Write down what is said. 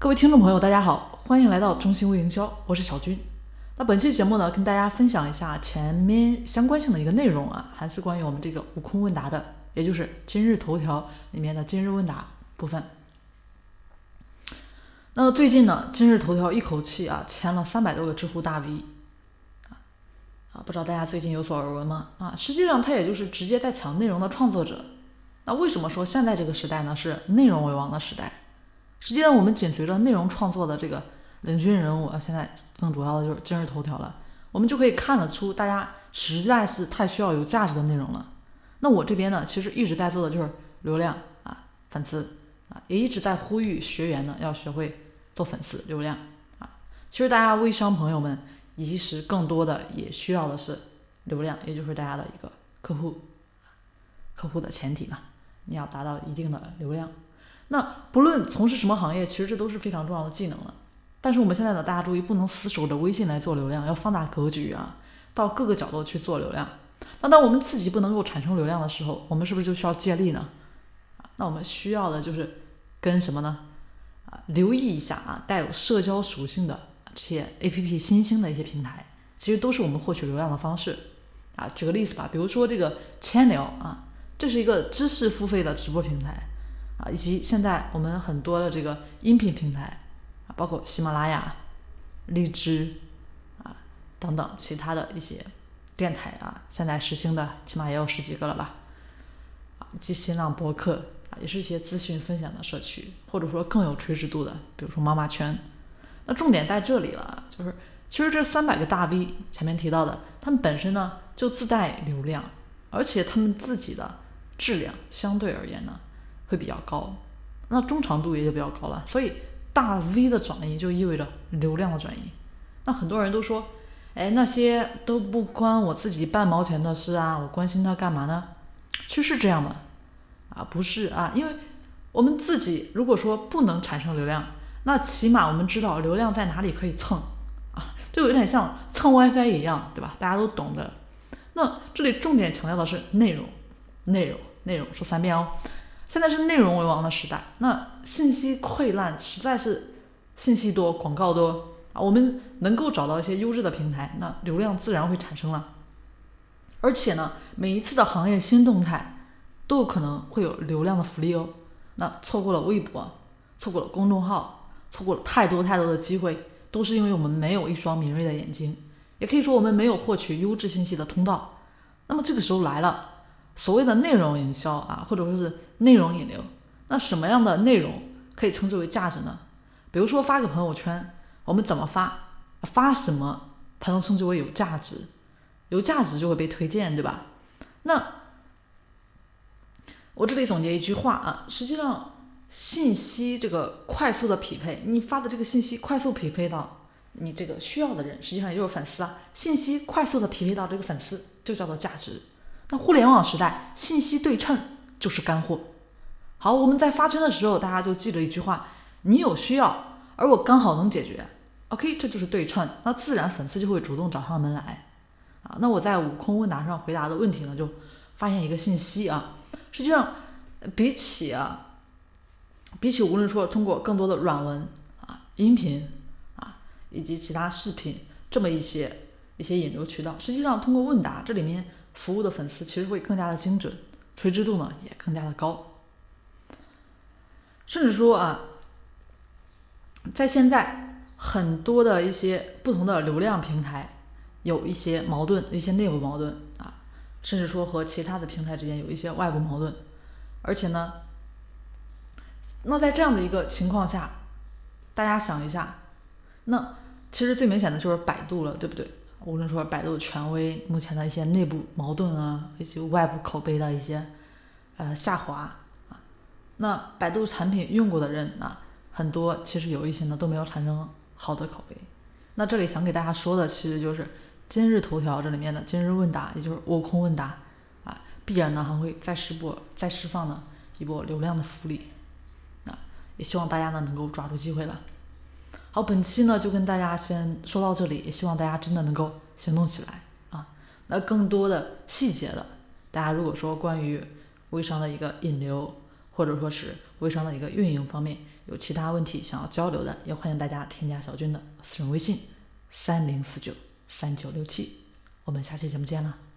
各位听众朋友，大家好，欢迎来到中心微营销，我是小军。那本期节目呢，跟大家分享一下前面相关性的一个内容啊，还是关于我们这个悟空问答的，也就是今日头条里面的今日问答部分。那最近呢，今日头条一口气啊签了三百多个知乎大 V 啊啊，不知道大家最近有所耳闻吗？啊，实际上它也就是直接在抢内容的创作者。那为什么说现在这个时代呢是内容为王的时代？实际上，我们紧随着内容创作的这个领军人物啊，现在更主要的就是今日头条了。我们就可以看得出，大家实在是太需要有价值的内容了。那我这边呢，其实一直在做的就是流量啊，粉丝啊，也一直在呼吁学员呢要学会做粉丝流量啊。其实大家微商朋友们，其实更多的也需要的是流量，也就是大家的一个客户，客户的前提嘛。你要达到一定的流量，那不论从事什么行业，其实这都是非常重要的技能了。但是我们现在呢，大家注意，不能死守着微信来做流量，要放大格局啊，到各个角度去做流量。那当我们自己不能够产生流量的时候，我们是不是就需要借力呢？啊，那我们需要的就是跟什么呢？啊，留意一下啊，带有社交属性的这些 APP 新兴的一些平台，其实都是我们获取流量的方式啊。举个例子吧，比如说这个千聊啊。这是一个知识付费的直播平台啊，以及现在我们很多的这个音频平台啊，包括喜马拉雅、荔枝啊等等其他的一些电台啊，现在实行的起码也有十几个了吧？啊，及新浪博客啊，也是一些资讯分享的社区，或者说更有垂直度的，比如说妈妈圈。那重点在这里了，就是其实这三百个大 V 前面提到的，他们本身呢就自带流量，而且他们自己的。质量相对而言呢，会比较高，那中长度也就比较高了。所以大 V 的转移就意味着流量的转移。那很多人都说，哎，那些都不关我自己半毛钱的事啊，我关心它干嘛呢？其实是这样的啊，不是啊，因为我们自己如果说不能产生流量，那起码我们知道流量在哪里可以蹭啊，就有点像蹭 WiFi 一样，对吧？大家都懂的。那这里重点强调的是内容，内容。内容说三遍哦，现在是内容为王的时代，那信息溃烂，实在是信息多，广告多啊。我们能够找到一些优质的平台，那流量自然会产生了。而且呢，每一次的行业新动态都有可能会有流量的福利哦。那错过了微博，错过了公众号，错过了太多太多的机会，都是因为我们没有一双敏锐的眼睛，也可以说我们没有获取优质信息的通道。那么这个时候来了。所谓的内容营销啊，或者说是内容引流，那什么样的内容可以称之为价值呢？比如说发个朋友圈，我们怎么发？发什么才能称之为有价值？有价值就会被推荐，对吧？那我这里总结一句话啊，实际上信息这个快速的匹配，你发的这个信息快速匹配到你这个需要的人，实际上也就是粉丝啊。信息快速的匹配到这个粉丝，就叫做价值。那互联网时代，信息对称就是干货。好，我们在发圈的时候，大家就记着一句话：你有需要，而我刚好能解决。OK，这就是对称，那自然粉丝就会主动找上门来。啊，那我在悟空问答上回答的问题呢，就发现一个信息啊，实际上比起啊，比起无论说通过更多的软文啊、音频啊以及其他视频这么一些一些引流渠道，实际上通过问答这里面。服务的粉丝其实会更加的精准，垂直度呢也更加的高，甚至说啊，在现在很多的一些不同的流量平台有一些矛盾，一些内部矛盾啊，甚至说和其他的平台之间有一些外部矛盾，而且呢，那在这样的一个情况下，大家想一下，那其实最明显的就是百度了，对不对？无论说百度权威，目前的一些内部矛盾啊，以及外部口碑的一些呃下滑啊，那百度产品用过的人啊，很多其实有一些呢都没有产生好的口碑。那这里想给大家说的，其实就是今日头条这里面的今日问答，也就是悟空问答啊，必然呢还会再释播、再释放呢一波流量的福利。那也希望大家呢能够抓住机会了。好，本期呢就跟大家先说到这里，也希望大家真的能够行动起来啊。那更多的细节的，大家如果说关于微商的一个引流，或者说是微商的一个运营方面，有其他问题想要交流的，也欢迎大家添加小军的私人微信三零四九三九六七。我们下期节目见了。